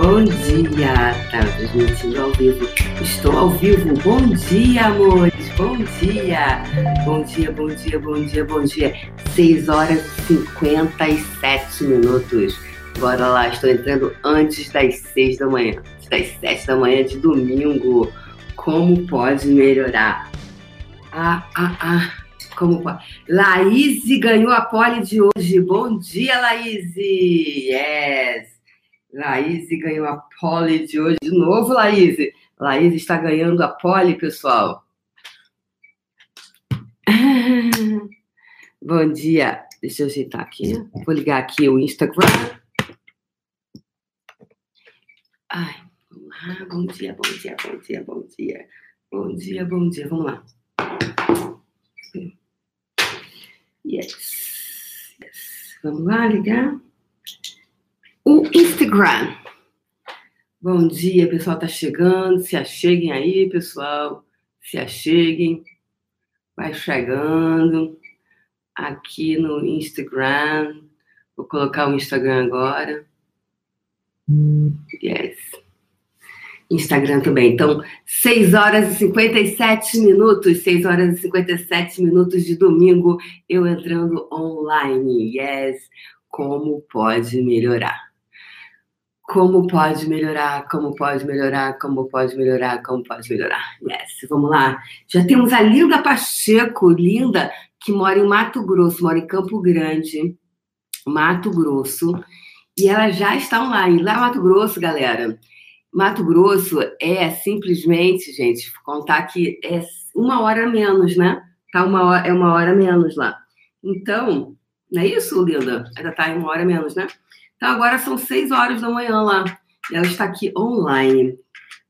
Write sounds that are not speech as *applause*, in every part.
Bom dia, tá transmitindo ao vivo. Estou ao vivo. Bom dia, amores. Bom dia. Bom dia, bom dia, bom dia, bom dia. 6 horas e 57 minutos. Bora lá, estou entrando antes das 6 da manhã. Das 7 da manhã de domingo. Como pode melhorar? Ah, ah, ah. Como pode? Laís ganhou a pole de hoje. Bom dia, Laís. Yes. Laís ganhou a pole de hoje. De novo, Laís. Laís está ganhando a pole, pessoal. *laughs* Bom dia. Deixa eu ajeitar aqui. Vou ligar aqui o Instagram. Ai, vamos lá. Bom dia, bom dia, bom dia, bom dia. Bom dia, bom dia. Vamos lá. Yes. yes. Vamos lá ligar o Instagram. Bom dia, pessoal tá chegando. Se acheguem aí, pessoal. Se acheguem. Vai chegando aqui no Instagram. Vou colocar o Instagram agora. Yes. Instagram também. Então, 6 horas e 57 minutos, 6 horas e 57 minutos de domingo, eu entrando online. Yes. Como pode melhorar? Como pode melhorar? Como pode melhorar? Como pode melhorar? Como pode melhorar? Yes, vamos lá. Já temos a Linda Pacheco, Linda, que mora em Mato Grosso, mora em Campo Grande, Mato Grosso, e ela já está online. Lá Mato Grosso, galera. Mato Grosso é simplesmente, gente, contar que é uma hora menos, né? Tá uma hora, é uma hora menos lá. Então, não é isso, Linda? Ainda tá em uma hora menos, né? Então agora são seis horas da manhã lá. E ela está aqui online.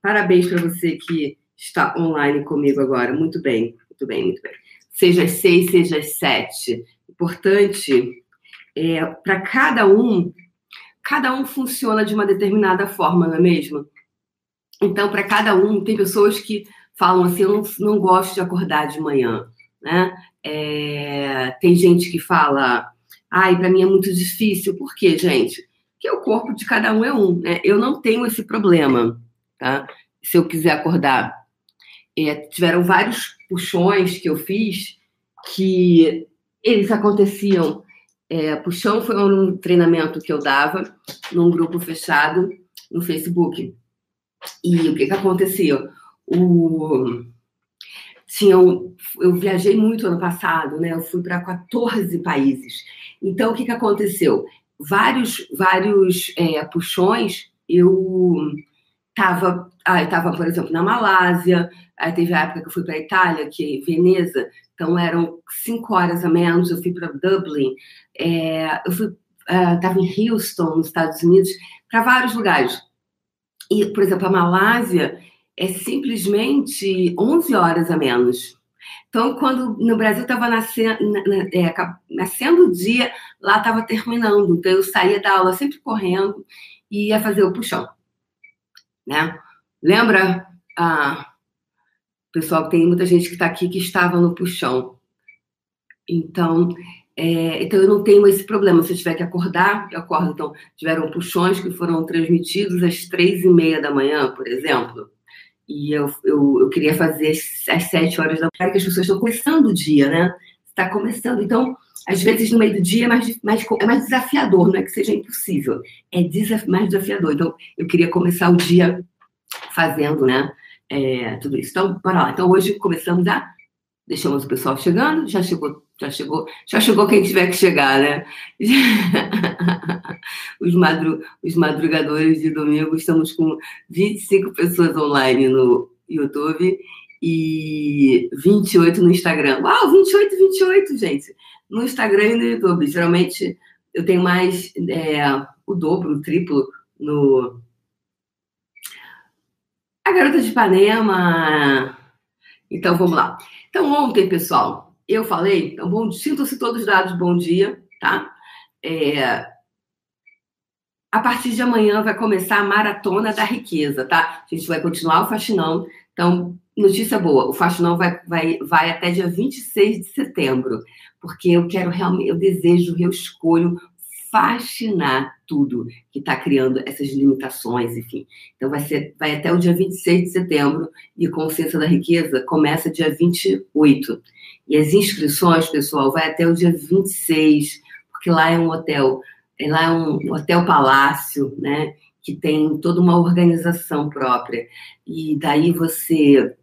Parabéns para você que está online comigo agora. Muito bem, muito bem, muito bem. Seja às seis, seja às sete. Importante é para cada um, cada um funciona de uma determinada forma, não é mesmo? Então, para cada um, tem pessoas que falam assim: eu não, não gosto de acordar de manhã, né? É, tem gente que fala Ai, para mim é muito difícil. Por quê, gente? Porque o corpo de cada um é um, né? Eu não tenho esse problema, tá? Se eu quiser acordar. É, tiveram vários puxões que eu fiz que eles aconteciam. É, puxão foi um treinamento que eu dava num grupo fechado no Facebook. E o que, que acontecia? O, eu viajei muito ano passado, né? Eu fui para 14 países. Então, o que, que aconteceu? Vários, vários é, puxões, eu estava, ah, eu por exemplo, na Malásia, aí teve a época que eu fui para a Itália, que é Veneza, então eram cinco horas a menos, eu fui para Dublin, é, eu fui, estava é, em Houston, nos Estados Unidos, para vários lugares. E, por exemplo, a Malásia é simplesmente 11 horas a menos. Então, quando no Brasil estava nascendo, é, nascendo o dia, lá estava terminando. Então, eu saía da aula sempre correndo e ia fazer o puxão. Né? Lembra, ah, pessoal, tem muita gente que está aqui que estava no puxão. Então, é, então, eu não tenho esse problema. Se eu tiver que acordar, eu acordo. Então, tiveram puxões que foram transmitidos às três e meia da manhã, por exemplo e eu, eu, eu queria fazer às sete horas da manhã, que as pessoas estão começando o dia, né? Está começando. Então, às vezes, no meio do dia é mais, mais, é mais desafiador, não é que seja impossível, é desaf, mais desafiador. Então, eu queria começar o dia fazendo, né? É, tudo isso. Então, bora lá. Então, hoje começamos a. Deixamos o pessoal chegando, já chegou já chegou, já chegou quem tiver que chegar, né? *laughs* os, madru, os madrugadores de domingo, estamos com 25 pessoas online no YouTube e 28 no Instagram. Uau, 28, 28, gente! No Instagram e no YouTube. Geralmente eu tenho mais é, o dobro, o triplo no. A Garota de Ipanema. Então vamos lá. Então, ontem, pessoal, eu falei, então, bom, sintam-se todos dados bom dia, tá? É, a partir de amanhã vai começar a maratona da riqueza, tá? A gente vai continuar o faxinão. Então, notícia boa, o faxinão vai, vai, vai até dia 26 de setembro, porque eu quero realmente, eu desejo, eu escolho fascinar tudo que está criando essas limitações, enfim. Então, vai, ser, vai até o dia 26 de setembro e Consciência da Riqueza começa dia 28. E as inscrições, pessoal, vai até o dia 26, porque lá é um hotel, lá é um hotel palácio, né? Que tem toda uma organização própria. E daí você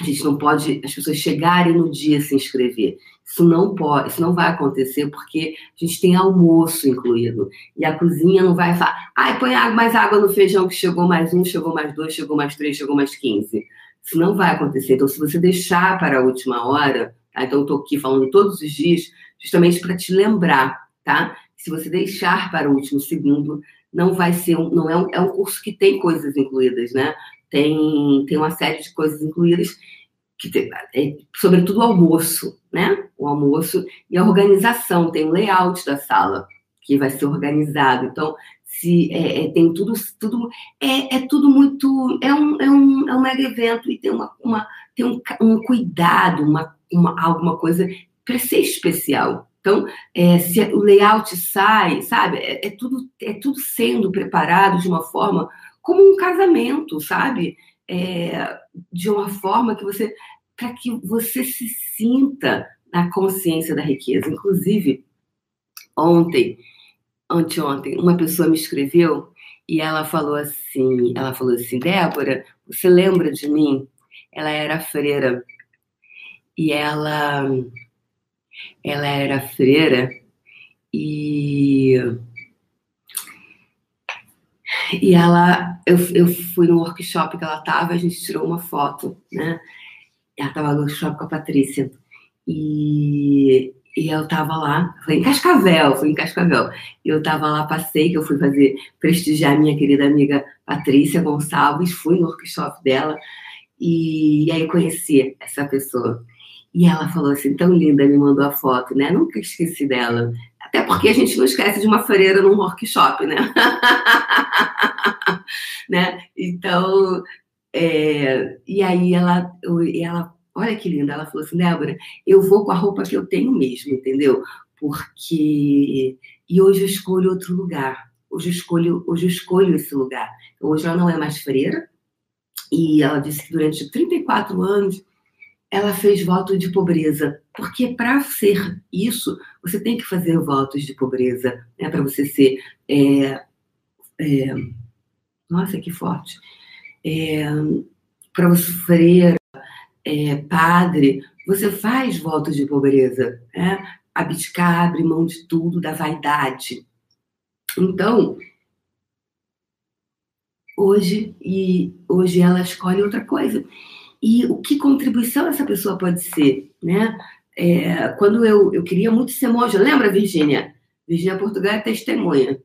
a gente não pode as pessoas chegarem no dia se inscrever. Isso não pode, isso não vai acontecer porque a gente tem almoço incluído. E a cozinha não vai falar, ai, põe mais água no feijão que chegou mais um, chegou mais dois, chegou mais três, chegou mais quinze. Isso não vai acontecer. Então, se você deixar para a última hora, tá? Então, estou aqui falando todos os dias, justamente para te lembrar, tá? Se você deixar para o último segundo, não vai ser um, não é um, é um curso que tem coisas incluídas, né? Tem, tem uma série de coisas incluídas que tem, é, sobretudo o almoço, né? O almoço e a organização, tem o layout da sala que vai ser organizado. Então, se é, é, tem tudo, tudo é, é tudo muito é um, é um, é um mega evento e tem uma, uma tem um, um cuidado, uma, uma alguma coisa para ser especial. Então, é, se o layout sai, sabe, é, é, tudo é tudo sendo preparado de uma forma como um casamento, sabe? É, de uma forma que você para que você se sinta na consciência da riqueza. Inclusive, ontem, anteontem, uma pessoa me escreveu e ela falou assim, ela falou assim, Débora, você lembra de mim? Ela era freira e ela ela era freira e e ela eu, eu fui no workshop que ela estava a gente tirou uma foto né ela estava no workshop com a Patrícia. E, e eu estava lá, foi em Cascavel, fui em Cascavel. E eu estava lá, passei, que eu fui fazer, prestigiar minha querida amiga Patrícia Gonçalves, fui no workshop dela. E, e aí conheci essa pessoa. E ela falou assim, tão linda, me mandou a foto, né? Nunca esqueci dela. Até porque a gente não esquece de uma freira num workshop, né? *laughs* né? Então, é, e aí ela, ela, olha que linda, ela falou assim, Débora, eu vou com a roupa que eu tenho mesmo, entendeu? Porque e hoje eu escolho outro lugar. Hoje eu escolho, hoje eu escolho esse lugar. Hoje ela não é mais freira. E ela disse que durante 34 anos ela fez voto de pobreza. Porque para ser isso, você tem que fazer votos de pobreza, né? Para você ser. É, é, nossa, que forte é, para você freira, é, padre, você faz votos de pobreza, né? abdicar, abrir mão de tudo, da vaidade. Então, hoje, e hoje ela escolhe outra coisa. E o que contribuição essa pessoa pode ser, né? É, quando eu, eu queria muito ser monja, lembra, Virgínia? Virgínia Portugal é testemunha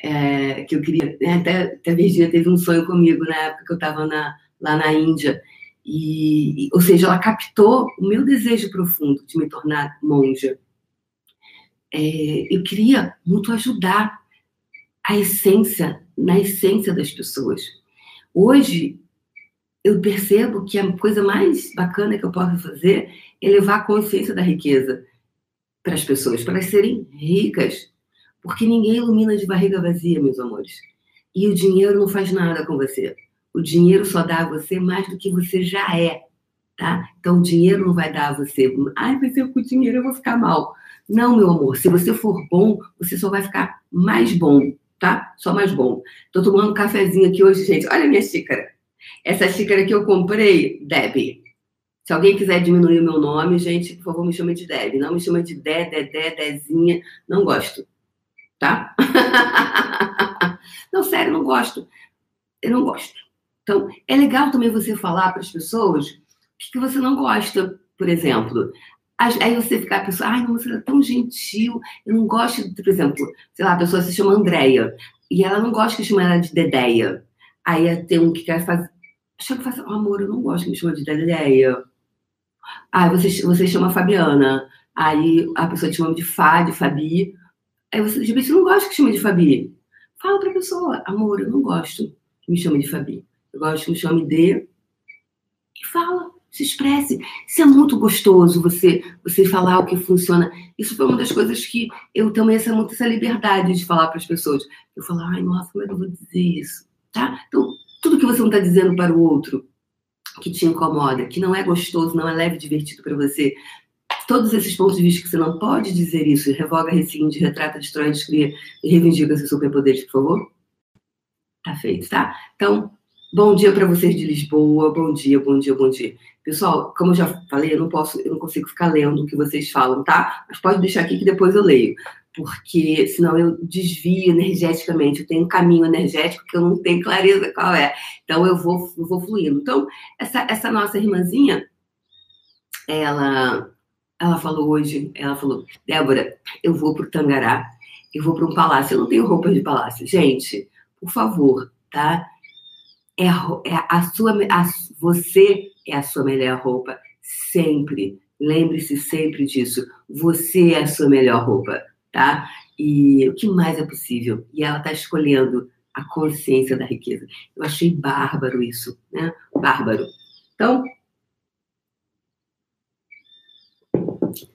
é, que eu queria. Né? Até, até a Virginia teve um sonho comigo na época que eu estava lá na Índia. E, e, ou seja, ela captou o meu desejo profundo de me tornar monja. É, eu queria muito ajudar a essência, na essência das pessoas. Hoje, eu percebo que a coisa mais bacana que eu posso fazer é levar a consciência da riqueza para as pessoas, para elas serem ricas, porque ninguém ilumina de barriga vazia, meus amores. E o dinheiro não faz nada com você. O dinheiro só dá a você mais do que você já é, tá? Então o dinheiro não vai dar a você. Ai, mas eu com o dinheiro eu vou ficar mal. Não, meu amor. Se você for bom, você só vai ficar mais bom, tá? Só mais bom. Tô tomando um cafezinho aqui hoje, gente. Olha a minha xícara. Essa xícara que eu comprei, Debbie. Se alguém quiser diminuir o meu nome, gente, por favor, me chame de Deb. Não me chame de Dé, Dedé, Dezinha. Não gosto tá? *laughs* não, sério, não gosto. Eu não gosto. Então, é legal também você falar para as pessoas o que, que, você não gosta, por exemplo. Aí você ficar a pessoa, ai, você é tão gentil, eu não gosto, por exemplo, sei lá, a pessoa se chama Andréia, e ela não gosta que chame ela de Dedéia. Aí tem um que quer fazer, chama que faz, oh, amor, eu não gosto que me chama de Dedéia. Aí você, você chama Fabiana, aí a pessoa te chama de Fá, de Fabi, Aí você, de repente, não gosta que chame de Fabi. Fala pra pessoa, amor, eu não gosto que me chame de Fabi. Eu gosto que me chame de. E fala. Se expresse. Isso é muito gostoso, você você falar o que funciona. Isso foi uma das coisas que eu tomei essa, essa liberdade de falar para as pessoas. Eu falo, ai, nossa, como é que eu vou dizer isso? Tá? Então, tudo que você não está dizendo para o outro que te incomoda, que não é gostoso, não é leve divertido para você, todos esses pontos de vista que você não pode dizer isso, revoga, rescinde, retrata, destrói, descria e reivindica seus superpoderes, por favor? Tá feito, tá? Então, bom dia para vocês de Lisboa, bom dia, bom dia, bom dia. Pessoal, como eu já falei, eu não posso, eu não consigo ficar lendo o que vocês falam, tá? Mas pode deixar aqui que depois eu leio porque senão eu desvio energeticamente, eu tenho um caminho energético que eu não tenho clareza qual é. Então eu vou, eu vou fluindo. Então, essa, essa nossa irmãzinha, ela, ela falou hoje, ela falou, Débora, eu vou para o Tangará, eu vou para um palácio, eu não tenho roupa de palácio. Gente, por favor, tá? É, é a sua, a, você é a sua melhor roupa, sempre. Lembre-se sempre disso. Você é a sua melhor roupa tá? E o que mais é possível? E ela está escolhendo a consciência da riqueza. Eu achei bárbaro isso, né? Bárbaro. Então,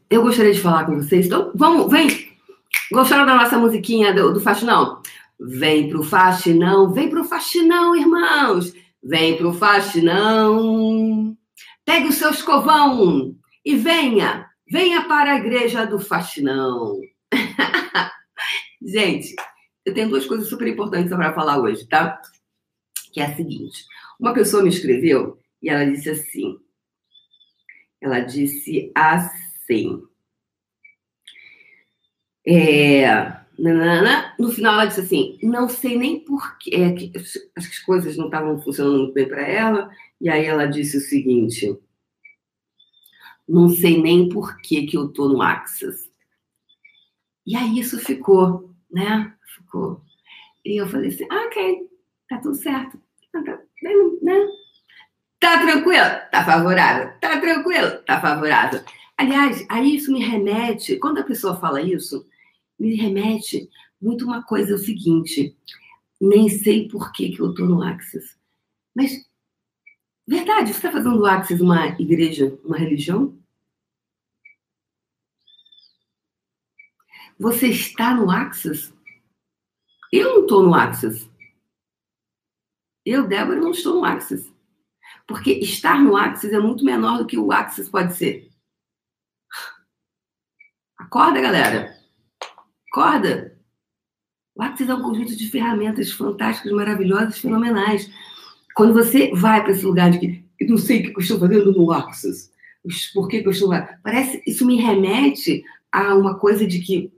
eu gostaria de falar com vocês. Então, vamos, vem. Gostaram da nossa musiquinha do, do faxinão? Vem pro faxinão, vem pro faxinão, irmãos. Vem pro faxinão. Pegue o seu escovão e venha, venha para a igreja do faxinão. *laughs* Gente, eu tenho duas coisas super importantes para falar hoje, tá? Que é a seguinte: uma pessoa me escreveu e ela disse assim. Ela disse assim. É, no final ela disse assim: não sei nem porquê. É, que, as coisas não estavam funcionando muito bem para ela. E aí ela disse o seguinte: não sei nem por que, que eu tô no Axis. E aí isso ficou, né? Ficou. E eu falei assim, ah, ok, tá tudo certo. Tá, tá, né? tá tranquilo? Tá favorável. Tá tranquilo? Tá favorável. Aliás, aí isso me remete, quando a pessoa fala isso, me remete muito uma coisa, é o seguinte, nem sei por que, que eu tô no Axis. Mas, verdade, você está fazendo do Axis uma igreja, uma religião? Você está no Axis? Eu não estou no Axis. Eu, Débora, não estou no Axis. Porque estar no Axis é muito menor do que o Axis pode ser. Acorda, galera. Acorda. O Axis é um conjunto de ferramentas fantásticas, maravilhosas, fenomenais. Quando você vai para esse lugar de que eu não sei o que eu estou fazendo no Axis, por que, que eu estou lá? Parece, isso me remete a uma coisa de que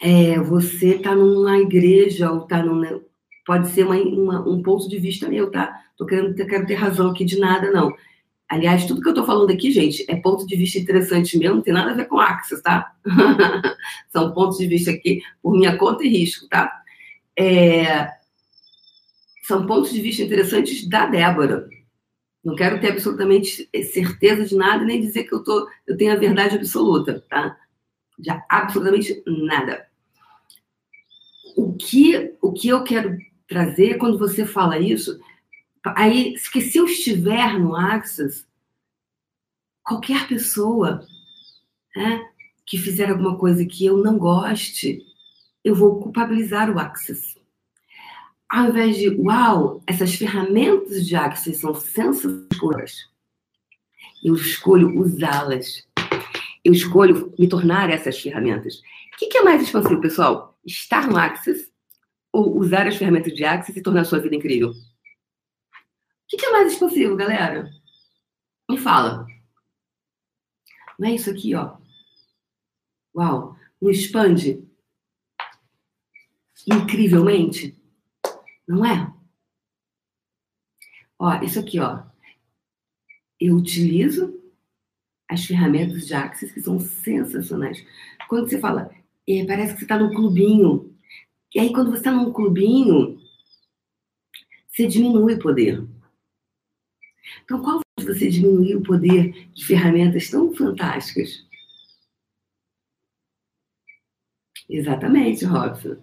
é, você está numa igreja ou está num. Pode ser uma, uma, um ponto de vista meu, tá? Tô querendo, quero ter razão aqui de nada, não. Aliás, tudo que eu estou falando aqui, gente, é ponto de vista interessante mesmo, não tem nada a ver com Axis, tá? *laughs* São pontos de vista aqui por minha conta e risco, tá? É... São pontos de vista interessantes da Débora. Não quero ter absolutamente certeza de nada, nem dizer que eu, tô, eu tenho a verdade absoluta, tá? De absolutamente nada. O que, o que eu quero trazer quando você fala isso, aí, que se eu estiver no Axis, qualquer pessoa né, que fizer alguma coisa que eu não goste, eu vou culpabilizar o Axis. Ao invés de, uau, essas ferramentas de Axis são sensacionais, eu escolho usá-las eu escolho me tornar essas ferramentas. O que, é mais expansivo, pessoal? Estar no Axis ou usar as ferramentas de Axis e tornar sua vida incrível? O que, é mais expansivo, galera? Me fala. Não é isso aqui, ó. Uau! Não expande incrivelmente? Não é? Ó, isso aqui, ó. Eu utilizo as ferramentas de Axis, que são sensacionais. Quando você fala, é, parece que você está num clubinho. E aí, quando você está num clubinho, você diminui o poder. Então, qual você diminuir o poder de ferramentas tão fantásticas? Exatamente, Robson.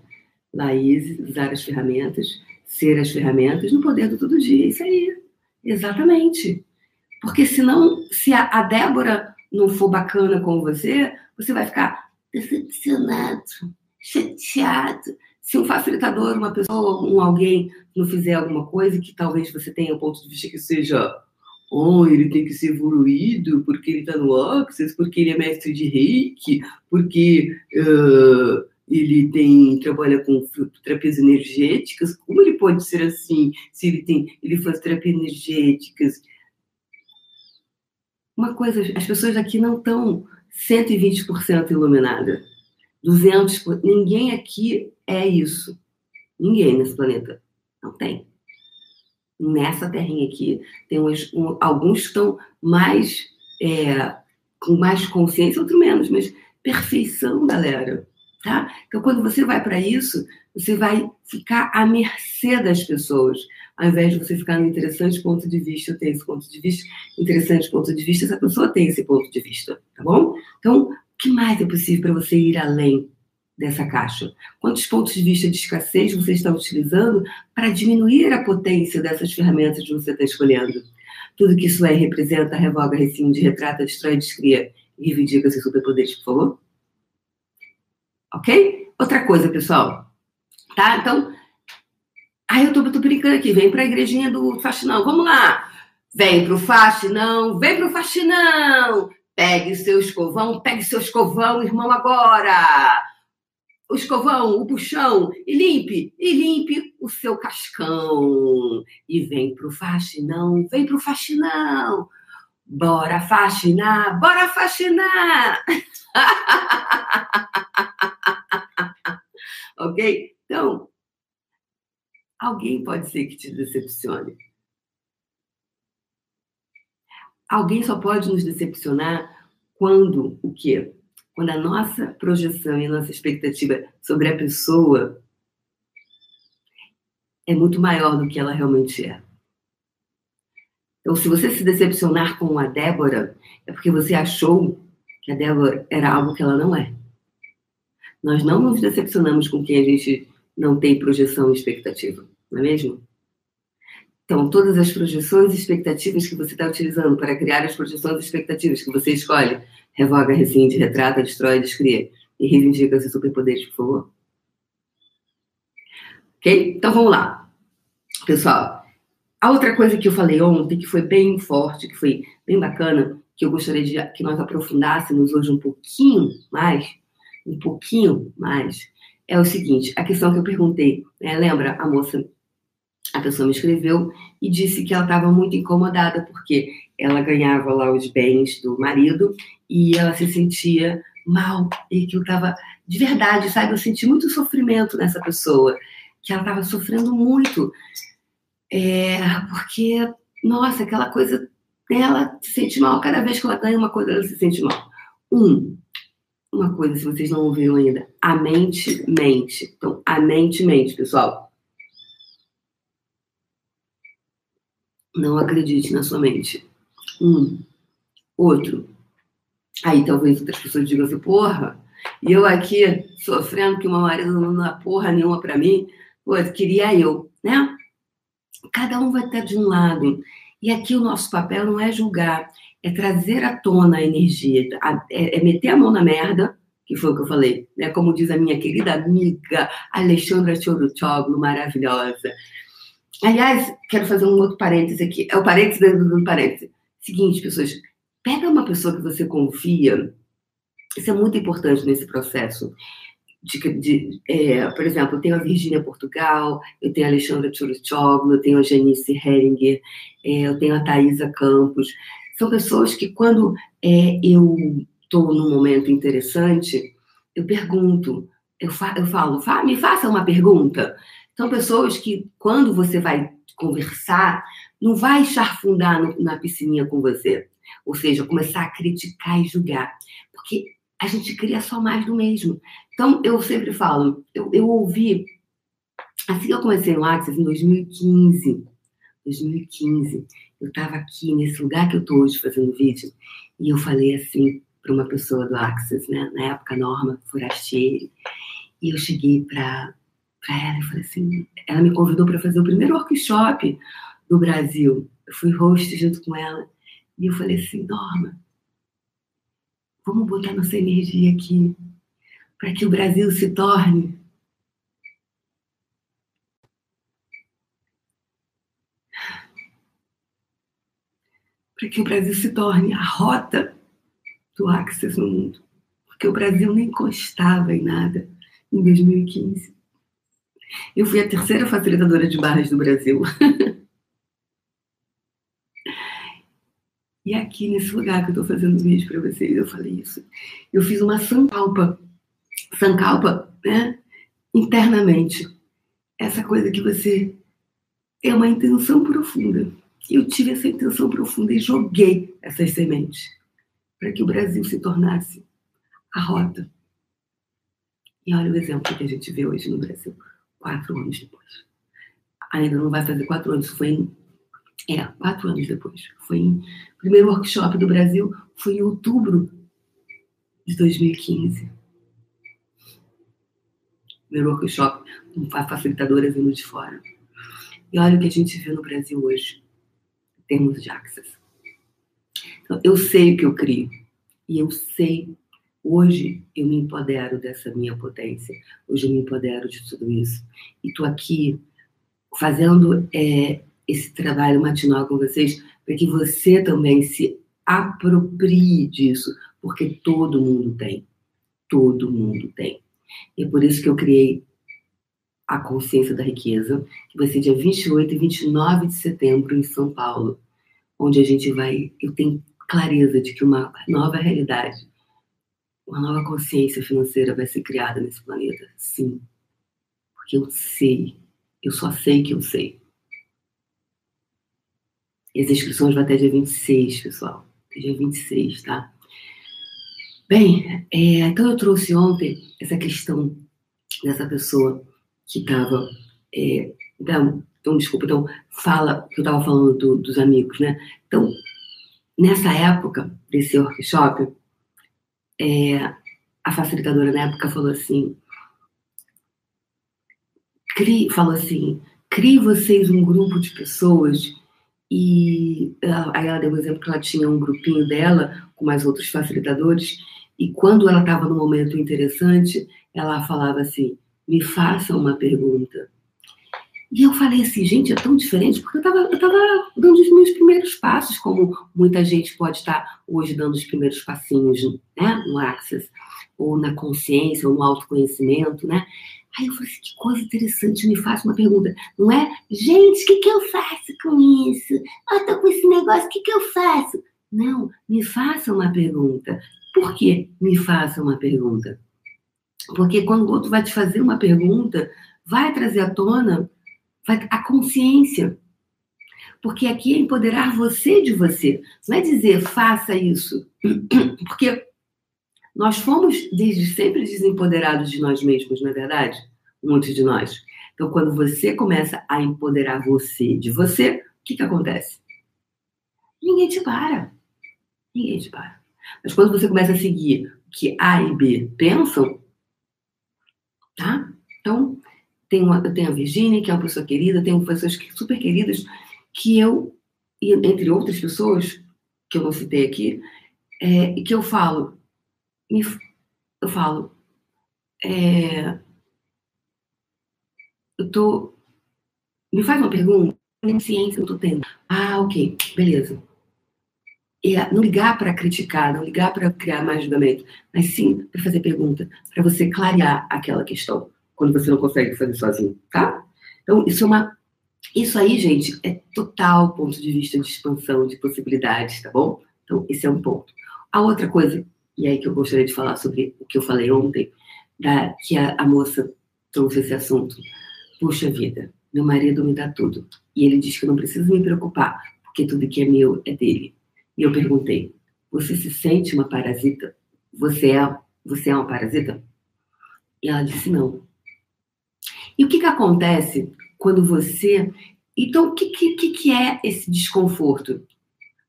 Laís, usar as ferramentas, ser as ferramentas no poder do todo dia. Isso aí. Exatamente. Porque senão, se a, a Débora não for bacana com você, você vai ficar decepcionado, chateado. Se um facilitador, uma pessoa, um alguém não fizer alguma coisa que talvez você tenha um ponto de vista que seja oh, ele tem que ser evoluído porque ele está no Access, porque ele é mestre de reiki, porque uh, ele tem trabalha com terapias energéticas. Como ele pode ser assim se ele tem ele faz terapias energéticas? Uma coisa, as pessoas aqui não estão 120% iluminadas. 200%. Ninguém aqui é isso. Ninguém nesse planeta. Não tem nessa terrinha aqui, tem uns, um, alguns estão mais é, com mais consciência, outros menos, mas perfeição, galera. Tá? Então, quando você vai para isso, você vai ficar à mercê das pessoas, ao invés de você ficar no interessante ponto de vista, eu tenho esse ponto de vista, interessante ponto de vista, essa pessoa tem esse ponto de vista, tá bom? Então, o que mais é possível para você ir além dessa caixa? Quantos pontos de vista de escassez você está utilizando para diminuir a potência dessas ferramentas que você está escolhendo? Tudo que isso é representa, revoga, rescinde, retrata, destrói, descria e reivindica seus superpoderes, por favor? Ok? Outra coisa, pessoal. Tá? Então, ai, eu tô, tô brincando aqui. Vem para a igrejinha do faxinão. Vamos lá. Vem pro faxinão, vem pro faxinão. Pegue seu escovão, pegue seu escovão, irmão, agora o escovão, o puxão, e limpe, e limpe o seu cascão. E vem pro faxinão, vem pro faxinão. Bora faxinar, bora faxinar! *laughs* ok? Então, alguém pode ser que te decepcione. Alguém só pode nos decepcionar quando o quê? quando a nossa projeção e a nossa expectativa sobre a pessoa é muito maior do que ela realmente é. Então, se você se decepcionar com a Débora, é porque você achou que a Débora era algo que ela não é. Nós não nos decepcionamos com quem a gente não tem projeção e expectativa, não é mesmo? Então, todas as projeções e expectativas que você está utilizando para criar as projeções e expectativas que você escolhe revoga, rescinde, retrata, destrói, descria e reivindica seus superpoderes, por favor. Ok? Então vamos lá. Pessoal, a outra coisa que eu falei ontem, que foi bem forte, que foi bem bacana, que eu gostaria de que nós aprofundássemos hoje um pouquinho mais, um pouquinho mais, é o seguinte: a questão que eu perguntei, né, lembra a moça a pessoa me escreveu e disse que ela estava muito incomodada porque ela ganhava lá os bens do marido e ela se sentia mal e que eu estava de verdade, sabe? Eu senti muito sofrimento nessa pessoa, que ela estava sofrendo muito, é, porque nossa, aquela coisa dela se sente mal cada vez que ela ganha uma coisa, ela se sente mal. Um, uma coisa, se vocês não ouviram ainda, a mente mente. Então, a mente mente, pessoal. Não acredite na sua mente. Um. Outro. Aí talvez outras pessoas digam assim, porra, e eu aqui sofrendo que o meu marido não dá porra nenhuma para mim, pô, queria eu, né? Cada um vai estar de um lado. E aqui o nosso papel não é julgar, é trazer à tona a energia, é, é meter a mão na merda, que foi o que eu falei, né? Como diz a minha querida amiga Alexandra Choruchoglu, maravilhosa. Aliás, quero fazer um outro parêntese aqui. É o parêntese dentro do parêntese. Seguinte, pessoas, pega uma pessoa que você confia. Isso é muito importante nesse processo. De, de é, por exemplo, eu tenho a Virgínia Portugal, eu tenho a Alexandra Tchurchoglu, eu tenho a Janice Heringer, é, eu tenho a Thaisa Campos. São pessoas que, quando é, eu estou num momento interessante, eu pergunto, eu, fa eu falo, fa me faça uma pergunta. São pessoas que, quando você vai conversar, não vai charfundar no, na piscininha com você. Ou seja, começar a criticar e julgar. Porque a gente cria só mais do mesmo. Então, eu sempre falo, eu, eu ouvi, assim que eu comecei no Access, em 2015, 2015, eu estava aqui nesse lugar que eu estou hoje fazendo vídeo, e eu falei assim para uma pessoa do Access, né, na época, Norma Forastieri, e eu cheguei para ela. Eu falei assim, ela me convidou para fazer o primeiro workshop do Brasil. Eu fui host junto com ela. E eu falei assim, Norma, vamos botar nossa energia aqui para que o Brasil se torne para que o Brasil se torne a rota do Access no mundo. Porque o Brasil nem encostava em nada em 2015. Eu fui a terceira facilitadora de barras do Brasil. *laughs* e aqui nesse lugar que eu estou fazendo vídeo para vocês, eu falei isso. Eu fiz uma sankalpa. Sankalpa, né? Internamente. Essa coisa que você é uma intenção profunda eu tive essa intenção profunda e joguei essas sementes para que o Brasil se tornasse a rota. E olha o exemplo que a gente vê hoje no Brasil, quatro anos depois. Ainda não vai fazer quatro anos, foi em. É, quatro anos depois. Foi em. O primeiro workshop do Brasil foi em outubro de 2015. Primeiro workshop com facilitadoras vindo de fora. E olha o que a gente vê no Brasil hoje termos de access. Então, eu sei o que eu crio. E eu sei, hoje eu me empodero dessa minha potência. Hoje eu me empodero de tudo isso. E estou aqui fazendo é, esse trabalho matinal com vocês para que você também se aproprie disso, porque todo mundo tem. Todo mundo tem. E é por isso que eu criei a Consciência da Riqueza, que vai ser dia 28 e 29 de setembro em São Paulo, onde a gente vai. Eu tenho clareza de que uma nova realidade, uma nova consciência financeira vai ser criada nesse planeta. Sim. Porque eu sei, eu só sei que eu sei. E as inscrições vão até dia 26, pessoal. Até dia 26, tá? Bem, é, então eu trouxe ontem essa questão dessa pessoa que estava. É, então, então, desculpa, então, fala, que eu estava falando do, dos amigos, né? Então, nessa época desse workshop, é, a facilitadora na época falou assim, crie, falou assim, crie vocês um grupo de pessoas e aí ela deu um exemplo que ela tinha um grupinho dela com mais outros facilitadores e quando ela estava no momento interessante, ela falava assim, me faça uma pergunta. E eu falei assim, gente, é tão diferente, porque eu estava dando os meus primeiros passos, como muita gente pode estar hoje dando os primeiros passinhos né, no Access, ou na consciência, ou no autoconhecimento, né? Aí eu falei assim, que coisa interessante, me faça uma pergunta. Não é, gente, o que, que eu faço com isso? Eu tô com esse negócio, o que, que eu faço? Não, me faça uma pergunta. Por que me faça uma pergunta? Porque quando o outro vai te fazer uma pergunta, vai trazer à tona a consciência. Porque aqui é empoderar você de você. Não é dizer faça isso. *clears throat* Porque nós fomos desde sempre desempoderados de nós mesmos, não é verdade? Muitos de nós. Então, quando você começa a empoderar você de você, o que, que acontece? Ninguém te para. Ninguém te para. Mas quando você começa a seguir o que A e B pensam, tá? Então, tenho, uma, eu tenho a Virginia, que é uma pessoa querida, tenho pessoas super queridas, que eu, entre outras pessoas, que eu não citei aqui, é, que eu falo, eu falo, é, eu tô, me faz uma pergunta, nem ciência eu tô tendo. Ah, ok, beleza. É, não ligar para criticar, não ligar para criar mais julgamento, mas sim para fazer pergunta, para você clarear aquela questão quando você não consegue fazer sozinho, tá? Então, isso é uma. Isso aí, gente, é total ponto de vista de expansão de possibilidades, tá bom? Então, esse é um ponto. A outra coisa, e aí que eu gostaria de falar sobre o que eu falei ontem, da, que a, a moça trouxe esse assunto. Puxa vida, meu marido me dá tudo. E ele diz que eu não preciso me preocupar, porque tudo que é meu é dele. E eu perguntei: você se sente uma parasita? Você é, você é uma parasita? E ela disse: não. E o que, que acontece quando você. Então, o que, que, que é esse desconforto?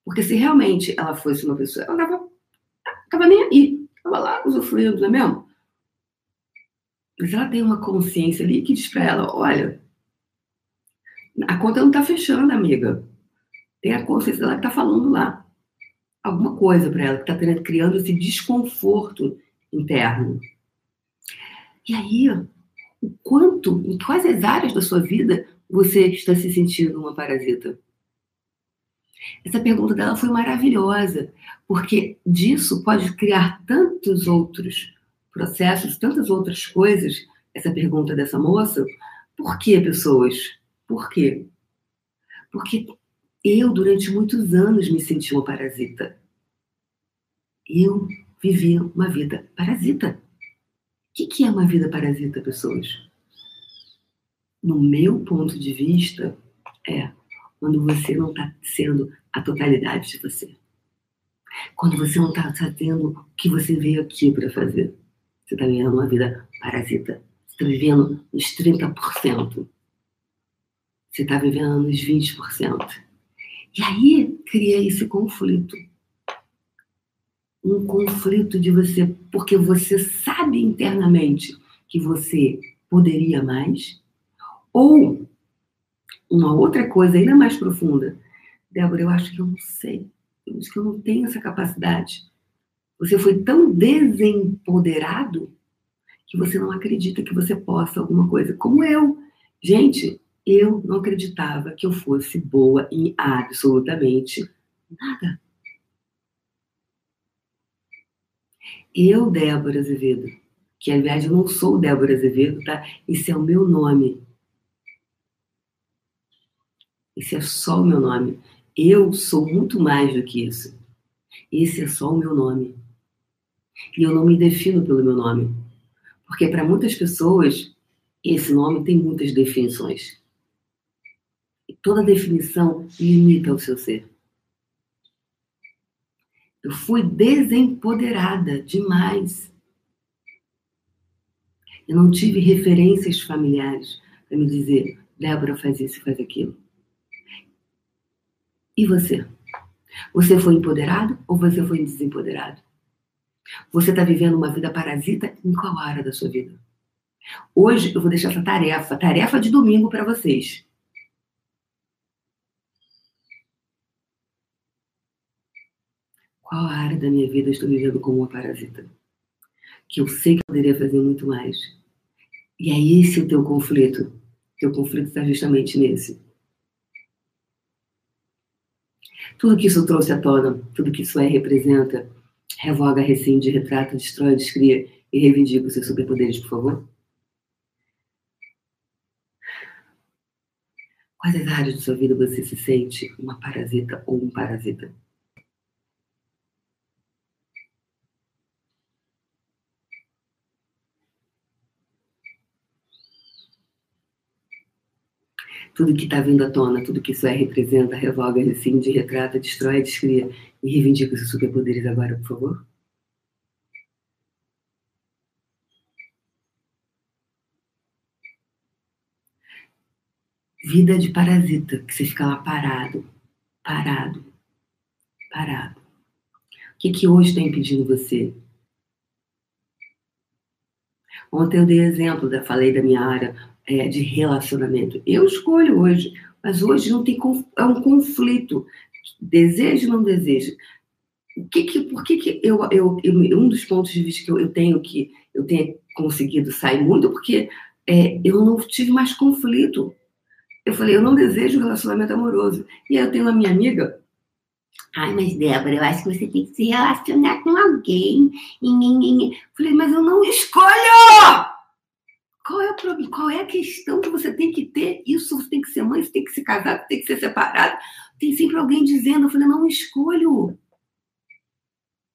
Porque se realmente ela fosse uma pessoa, ela tava, tava nem aí, tava lá usufruindo, não é mesmo? Mas ela tem uma consciência ali que diz para ela: olha, a conta não tá fechando, amiga. Tem a consciência dela que tá falando lá. alguma coisa para ela, que está criando esse desconforto interno. E aí, o quanto, em quais as áreas da sua vida você está se sentindo uma parasita? Essa pergunta dela foi maravilhosa, porque disso pode criar tantos outros processos, tantas outras coisas, essa pergunta dessa moça. Por que, pessoas? Por quê? Porque eu, durante muitos anos, me senti uma parasita. Eu vivi uma vida parasita. O que é uma vida parasita, pessoas? No meu ponto de vista, é quando você não está sendo a totalidade de você. Quando você não está fazendo o que você veio aqui para fazer. Você está vivendo uma vida parasita. Você está vivendo nos 30%. Você está vivendo nos 20%. E aí cria esse conflito. Um conflito de você, porque você sabe internamente que você poderia mais, ou uma outra coisa ainda mais profunda. Débora, eu acho que eu não sei. Eu acho que eu não tenho essa capacidade. Você foi tão desempoderado que você não acredita que você possa alguma coisa. Como eu. Gente, eu não acreditava que eu fosse boa em absolutamente nada. Eu, Débora Azevedo, que aliás eu não sou Débora Azevedo, tá? Esse é o meu nome. Esse é só o meu nome. Eu sou muito mais do que isso. Esse é só o meu nome. E eu não me defino pelo meu nome. Porque para muitas pessoas, esse nome tem muitas definições. Toda definição limita o seu ser. Eu fui desempoderada demais. Eu não tive referências familiares para me dizer, Débora faz isso, faz aquilo. E você? Você foi empoderado ou você foi desempoderado? Você está vivendo uma vida parasita em qual área da sua vida? Hoje eu vou deixar essa tarefa, tarefa de domingo para vocês. Qual área da minha vida estou vivendo como uma parasita? Que eu sei que poderia fazer muito mais. E é esse o teu conflito. O teu conflito está justamente nesse. Tudo que isso trouxe à tona, tudo que isso é, representa, revoga, rescinde, retrata, destrói, descria e reivindica os seus superpoderes, por favor. Quais as áreas de sua vida você se sente uma parasita ou um parasita? Tudo que está vindo à tona, tudo que isso é, representa, revoga, rescinde, retrata, destrói, descria e reivindica os superpoderes agora, por favor? Vida de parasita, que você fica lá parado, parado, parado. O que, que hoje está impedindo você? Ontem eu dei exemplo, da, falei da minha área é, de relacionamento. Eu escolho hoje, mas hoje não tem é um conflito. Desejo ou não desejo? O que que, por que, que eu, eu, eu, um dos pontos de vista que eu, eu tenho que eu tenho conseguido sair muito porque é, eu não tive mais conflito. Eu falei, eu não desejo relacionamento amoroso. E aí eu tenho uma minha amiga, Ai, mas Débora, eu acho que você tem que se relacionar com alguém. Falei, mas eu não escolho! Qual é, a, qual é a questão que você tem que ter? Isso você tem que ser mãe, você tem que se casar, você tem que ser separado. Tem sempre alguém dizendo, eu falei, não escolho.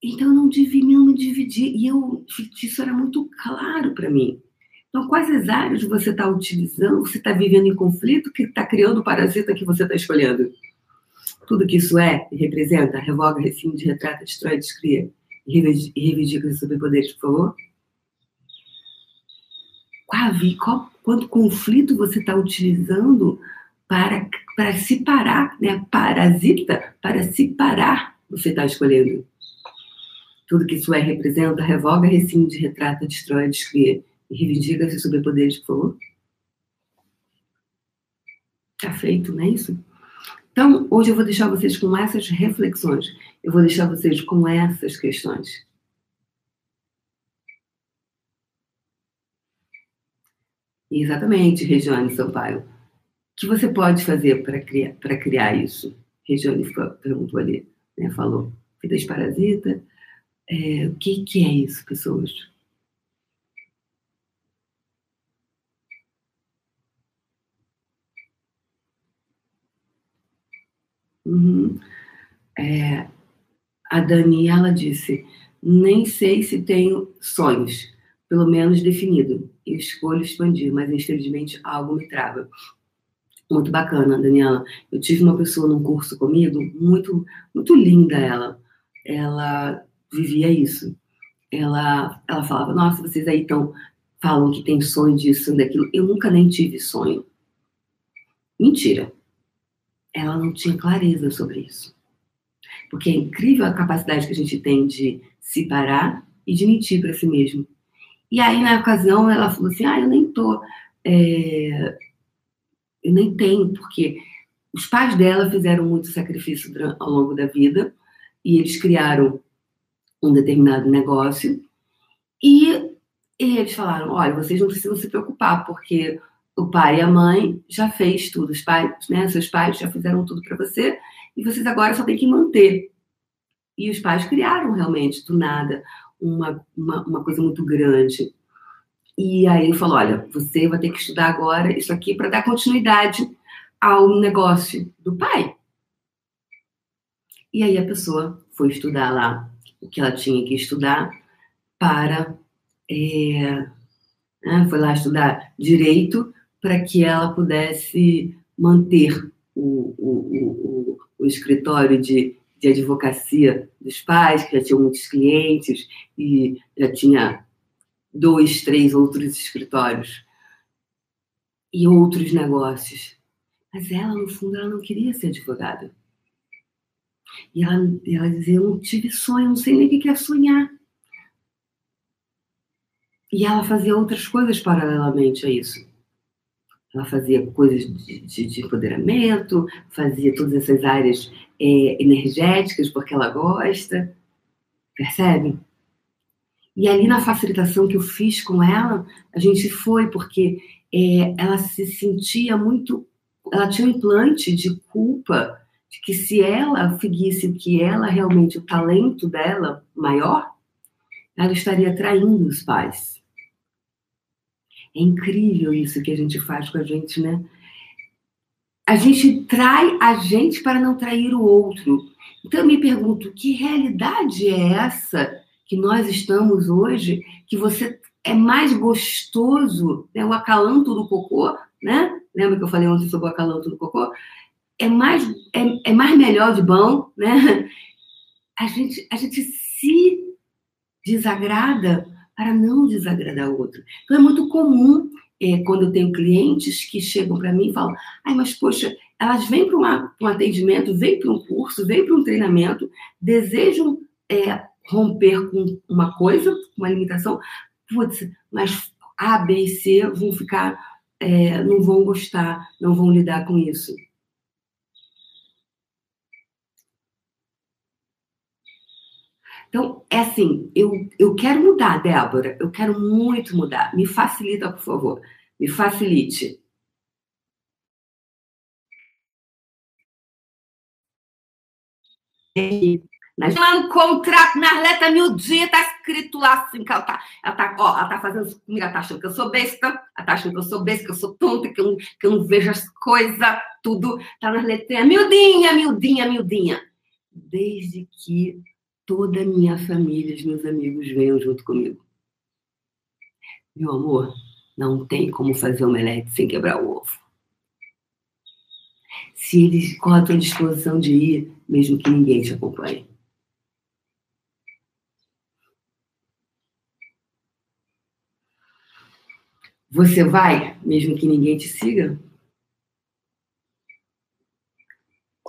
Então eu não, dividi, não me dividi. E eu, isso era muito claro para mim. Então, quais as áreas você está utilizando, você está vivendo em conflito, que está criando o parasita que você está escolhendo? Tudo que isso é, representa, revoga, rescinde, retrata, destrói, descria e reivindica os superpoderes, por favor? Qual, quanto conflito você está utilizando para, para se parar, né? Parasita, para se parar, você está escolhendo. Tudo que isso é representa, revoga, rescinde, retrata, destrói, descria e reivindica seus superpoderes, por favor. Está feito, não é isso? Então, hoje eu vou deixar vocês com essas reflexões. Eu vou deixar vocês com essas questões. Exatamente, Regiane Sampaio. O que você pode fazer para criar, criar isso? Regiane perguntou ali, né, falou. Vida parasita. É, o que, que é isso, pessoas? Uhum. É, a Daniela disse: nem sei se tenho sonhos, pelo menos definido. Eu escolho expandir, mas infelizmente algo me trava. Muito bacana, Daniela. Eu tive uma pessoa num curso comigo, muito, muito linda ela. Ela vivia isso. Ela, ela falava: Nossa, vocês aí estão falam que tem sonho disso, daquilo. Eu nunca nem tive sonho. Mentira ela não tinha clareza sobre isso. Porque é incrível a capacidade que a gente tem de se parar e de mentir para si mesmo. E aí, na ocasião, ela falou assim: Ah, eu nem tô. É... Eu nem tenho, porque os pais dela fizeram muito sacrifício ao longo da vida e eles criaram um determinado negócio. E, e eles falaram: Olha, vocês não precisam se preocupar, porque o pai e a mãe já fez tudo, os pais, né, seus pais já fizeram tudo para você e vocês agora só têm que manter. E os pais criaram realmente do nada uma, uma, uma coisa muito grande. E aí ele falou: olha, você vai ter que estudar agora isso aqui para dar continuidade ao negócio do pai. E aí a pessoa foi estudar lá o que ela tinha que estudar para. É, né, foi lá estudar direito para que ela pudesse manter o, o, o, o escritório de, de advocacia dos pais, que já tinham muitos clientes e já tinha dois, três outros escritórios e outros negócios. Mas ela, no fundo, ela não queria ser advogada. E ela, ela dizia, eu não tive sonho, não sei nem o que é sonhar. E ela fazia outras coisas paralelamente a isso. Ela fazia coisas de, de, de empoderamento, fazia todas essas áreas é, energéticas, porque ela gosta. Percebe? E ali na facilitação que eu fiz com ela, a gente foi porque é, ela se sentia muito. Ela tinha um implante de culpa de que se ela seguisse que ela realmente, o talento dela maior, ela estaria traindo os pais. É incrível isso que a gente faz com a gente, né? A gente trai a gente para não trair o outro. Então eu me pergunto, que realidade é essa que nós estamos hoje, que você é mais gostoso, né? o acalanto do cocô, né? Lembra que eu falei ontem sobre o acalanto do cocô? É mais, é, é mais melhor de bom, né? A gente, a gente se desagrada para não desagradar o outro. Então é muito comum é, quando eu tenho clientes que chegam para mim e falam: ai, mas poxa, elas vêm para um atendimento, vêm para um curso, vêm para um treinamento, desejam é, romper com uma coisa, uma limitação, putz, mas A, B e C vão ficar, é, não vão gostar, não vão lidar com isso. Então, é assim, eu, eu quero mudar, Débora, eu quero muito mudar. Me facilita, por favor. Me facilite. Lá no contrato, na letra miudinha, tá escrito lá assim, ela tá, ela tá, ó, ela tá fazendo comigo, ela tá achando que eu sou besta, ela tá achando que eu sou besta, que eu sou tonta, que eu, que eu não vejo as coisas, tudo, tá nas letrinhas, miudinha, miudinha, miudinha. Desde que toda a minha família, os meus amigos venham junto comigo. Meu amor, não tem como fazer omelete sem quebrar o ovo. Se eles cortam a disposição de ir, mesmo que ninguém te acompanhe. Você vai, mesmo que ninguém te siga?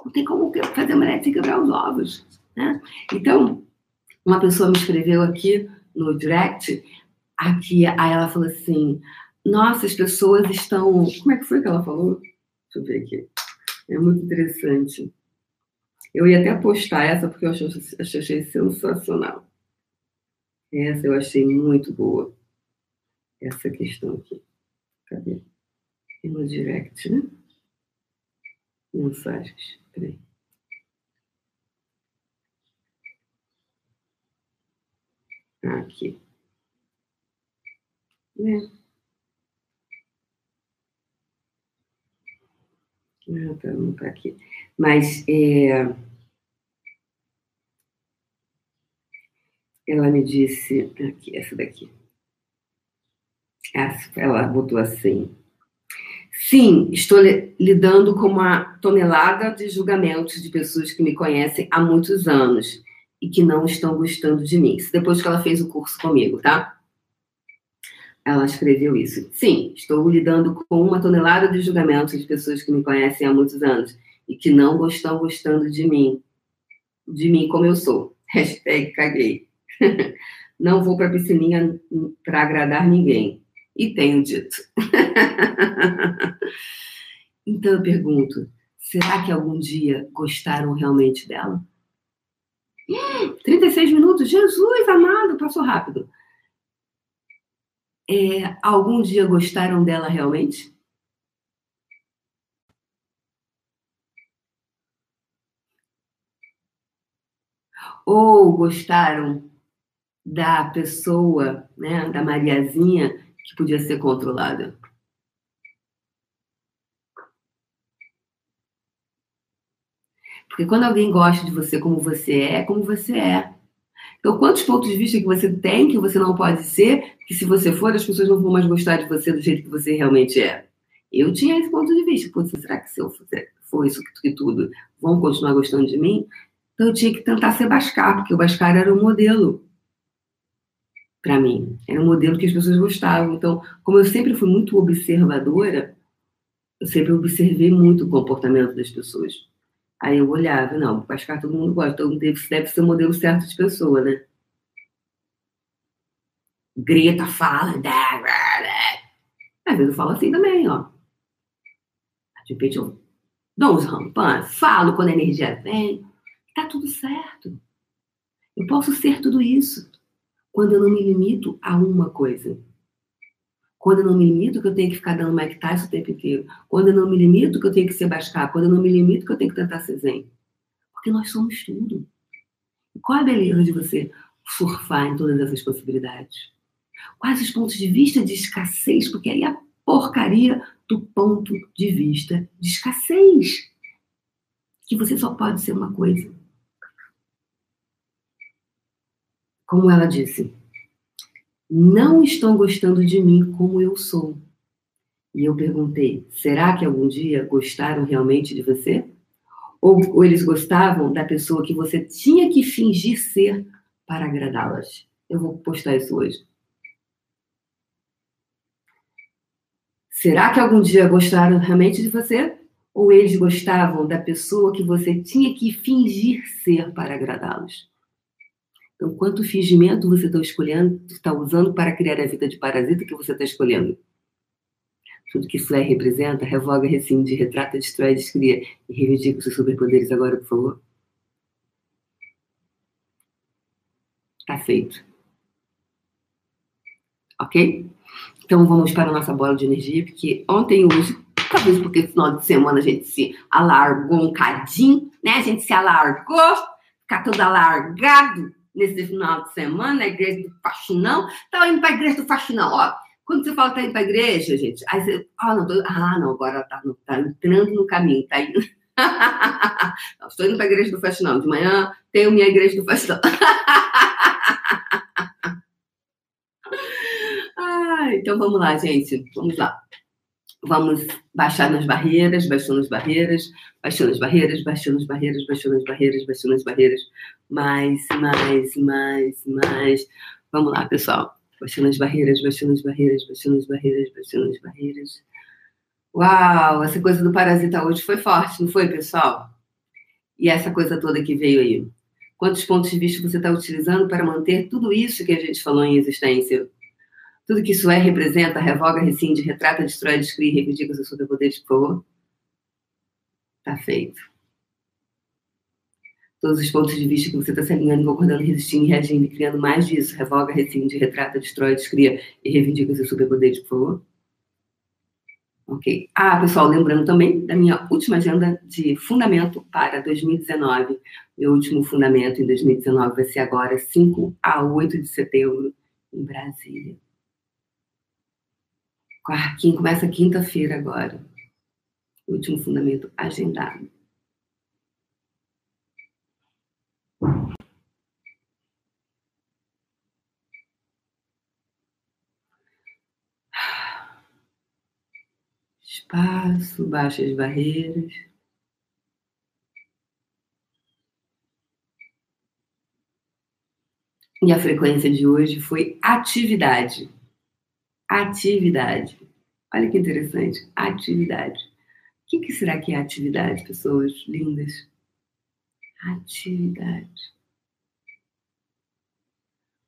Não tem como fazer omelete sem quebrar os ovos. Né? Então, uma pessoa me escreveu aqui no direct, aqui, aí ela falou assim: nossa, as pessoas estão. Como é que foi que ela falou? Deixa eu ver aqui. É muito interessante. Eu ia até postar essa porque eu achei, achei sensacional. Essa eu achei muito boa. Essa questão aqui. Cadê? No direct, né? Mensagens. Peraí. Aqui. É. Ah, tá, não tá aqui. Mas é, ela me disse, aqui, essa daqui. Essa, ela botou assim. Sim, estou lidando com uma tonelada de julgamentos de pessoas que me conhecem há muitos anos e que não estão gostando de mim. Isso depois que ela fez o curso comigo, tá? ela escreveu isso. Sim, estou lidando com uma tonelada de julgamentos de pessoas que me conhecem há muitos anos e que não estão gostando de mim, de mim como eu sou. *laughs* Hashtag caguei. *laughs* Não vou para piscininha para agradar ninguém. E tenho dito. *laughs* então eu pergunto, será que algum dia gostaram realmente dela? 36 minutos, Jesus amado, passou rápido é, algum dia gostaram dela realmente? Ou gostaram da pessoa, né, da Mariazinha, que podia ser controlada? Porque quando alguém gosta de você como você é, é como você é. Então, quantos pontos de vista que você tem que você não pode ser, que se você for, as pessoas não vão mais gostar de você do jeito que você realmente é? Eu tinha esse ponto de vista. Putz, será que se eu for isso que tudo, vão continuar gostando de mim? Então, eu tinha que tentar ser Bascar, porque o Bascar era o modelo para mim. Era um modelo que as pessoas gostavam. Então, como eu sempre fui muito observadora, eu sempre observei muito o comportamento das pessoas. Aí eu olhava, não, Pascal todo mundo gosta, todo mundo deve, deve ser o modelo certo de pessoa, né? Grita, fala, às vezes eu falo assim também, ó. De repente eu dou uns rampãs, falo quando a energia vem, tá tudo certo. Eu posso ser tudo isso quando eu não me limito a uma coisa. Quando eu não me limito, que eu tenho que ficar dando Mike Tyson o tempo inteiro. Quando eu não me limito, que eu tenho que ser Bascar. Quando eu não me limito, que eu tenho que tentar ser zen. Porque nós somos tudo. E qual a beleza de você surfar em todas essas possibilidades? Quais os pontos de vista de escassez? Porque aí a porcaria do ponto de vista de escassez. Que você só pode ser uma coisa. Como ela disse, não estão gostando de mim como eu sou. E eu perguntei: será que algum dia gostaram realmente de você? Ou, ou eles gostavam da pessoa que você tinha que fingir ser para agradá-las? Eu vou postar isso hoje. Será que algum dia gostaram realmente de você? Ou eles gostavam da pessoa que você tinha que fingir ser para agradá-los? Então, quanto fingimento você está escolhendo, está usando para criar a vida de parasita que você está escolhendo? Tudo que Flair representa, revoga, rescinde, retrata, destrói, descria e reivindica os seus superpoderes agora, por favor. Tá feito. Ok? Então vamos para a nossa bola de energia, porque ontem e hoje, talvez porque no final de semana a gente se alargou um cadinho, né? A gente se alargou, ficar todo alargado nesse final de semana, na igreja do faxinão. Estava indo para a igreja do faxinão. Ó, quando você fala que está indo para a igreja, gente, aí você. Ah, não, tô, ah, não agora está tá entrando no caminho, está indo. *laughs* estou indo para a igreja do faxinão. De manhã tenho minha igreja do faxinão. *laughs* então vamos lá, gente. Vamos lá. Vamos baixar nas barreiras, baixando as barreiras, baixando as barreiras, baixando as barreiras, baixando as barreiras, baixando as barreiras. Mais, mais, mais, mais. Vamos lá, pessoal. Baixando as barreiras, baixando as barreiras, baixando as barreiras, baixando as barreiras. Uau, essa coisa do parasita hoje foi forte, não foi, pessoal? E essa coisa toda que veio aí. Quantos pontos de vista você está utilizando para manter tudo isso que a gente falou em existência? Tudo que isso é, representa, revoga, rescinde, retrata, destrói, descreve, reivindica seus superpoderes, por favor. Tá feito. Todos os pontos de vista que você está se alinhando, concordando, resistindo, reagindo e criando mais disso. Revoga, rescinde, retrata, destrói, descria e reivindica seus superpoderes, por favor. Ok. Ah, pessoal, lembrando também da minha última agenda de fundamento para 2019. Meu último fundamento em 2019 vai ser agora, 5 a 8 de setembro, em Brasília. Quarquinho começa quinta-feira agora. Último fundamento agendado. Espaço, baixa as barreiras. E a frequência de hoje foi atividade. Atividade. Olha que interessante. Atividade. O que, que será que é atividade, pessoas lindas? Atividade.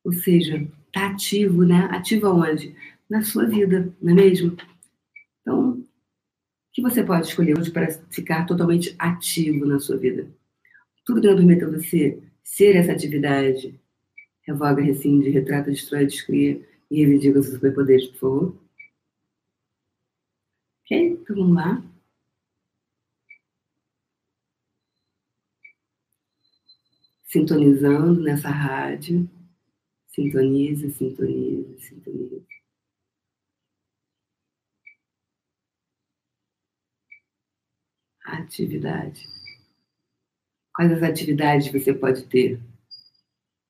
Ou seja, tá ativo, né? Ativo aonde? Na sua vida, não é mesmo? Então, o que você pode escolher hoje para ficar totalmente ativo na sua vida? Tudo que não permita você ser essa atividade. Revoga, rescinde, retrata, destrói, descria e reivindica os seus superpoderes, por favor. Ok? Então vamos lá. Sintonizando nessa rádio. Sintoniza, sintoniza, sintoniza. Atividade. Quais as atividades você pode ter?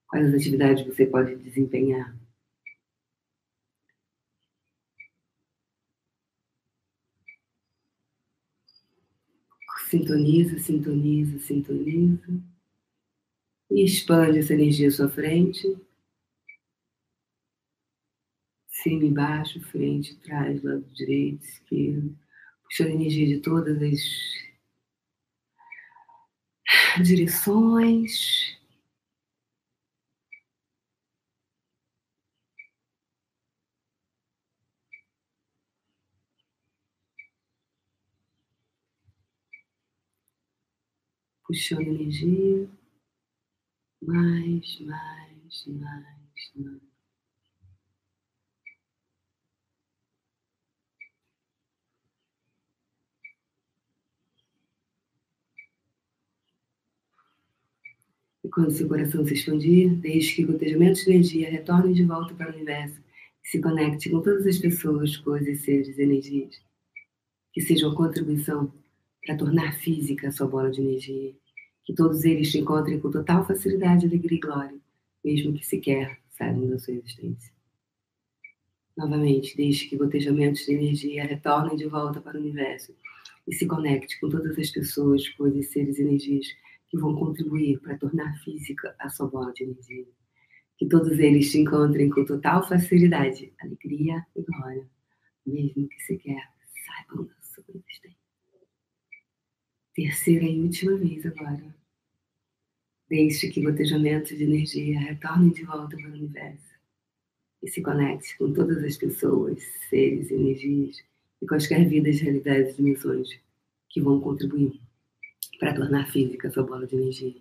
Quais as atividades você pode desempenhar? Sintoniza, sintoniza, sintoniza. E expande essa energia à sua frente. Cima e baixo, frente, trás, lado direito, esquerdo. Puxando a energia de todas as direções. Puxando energia, mais, mais, mais, mais. E quando seu coração se expandir, deixe que gotejamentos de energia retornem de volta para o universo e se conecte com todas as pessoas, coisas, seres, energias que sejam contribuição para tornar física a sua bola de energia. Que todos eles te encontrem com total facilidade, alegria e glória, mesmo que sequer saibam da sua existência. Novamente, deixe que gotejamentos de energia retornem de volta para o universo e se conecte com todas as pessoas, coisas, seres e energias que vão contribuir para tornar física a sua bola de energia. Que todos eles te encontrem com total facilidade, alegria e glória, mesmo que sequer saibam da sua existência terceira e última vez agora. Deixe que gotejamentos de energia retornem de volta para o universo e se conecte com todas as pessoas, seres, energias e quaisquer vidas, realidades e dimensões que vão contribuir para tornar física a sua bola de energia.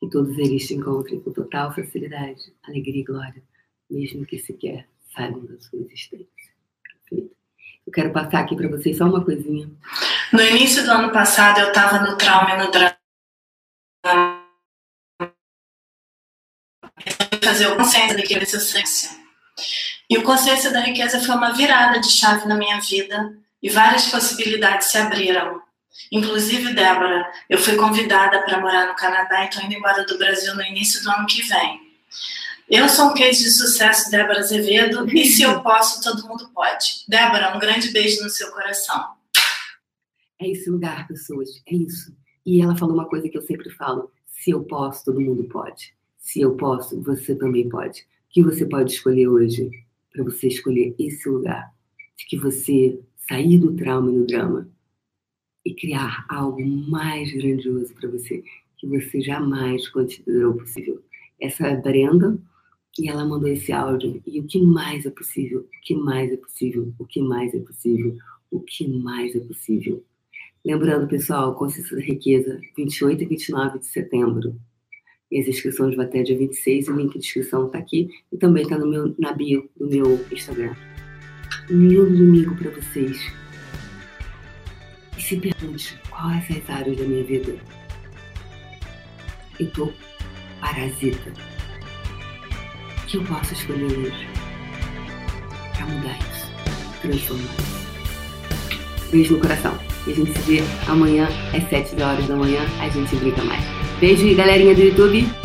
Que todos eles te encontrem com total facilidade, alegria e glória, mesmo que sequer saibam da sua existência. Perfeito? Eu quero passar aqui para vocês só uma coisinha. No início do ano passado, eu estava no trauma e no drama. Fazer o consciência da riqueza E o consciência da riqueza foi uma virada de chave na minha vida e várias possibilidades se abriram. Inclusive, Débora, eu fui convidada para morar no Canadá e estou indo embora do Brasil no início do ano que vem. Eu sou um case de sucesso, Débora Azevedo, e se eu posso, todo mundo pode. Débora, um grande beijo no seu coração. É esse lugar, pessoas, é isso. E ela falou uma coisa que eu sempre falo: se eu posso, todo mundo pode. Se eu posso, você também pode. O que você pode escolher hoje para você escolher esse lugar? De que você sair do trauma e do drama e criar algo mais grandioso para você que você jamais considerou possível. Essa é Brenda, e ela mandou esse áudio. E o que mais é possível? O que mais é possível? O que mais é possível? O que mais é possível? Lembrando, pessoal, Consciência da Riqueza, 28 e 29 de setembro. E as inscrições vão até dia 26, o link de inscrição está aqui e também está na bio do meu Instagram. Um lindo domingo para vocês. E se pergunte, quais as áreas da minha vida? Eu tô parasita. Que eu posso escolher hoje para mudar isso, transformar isso? Beijo no coração. E a gente se vê amanhã às 7 horas da manhã. A gente brinca mais. Beijo, galerinha do YouTube.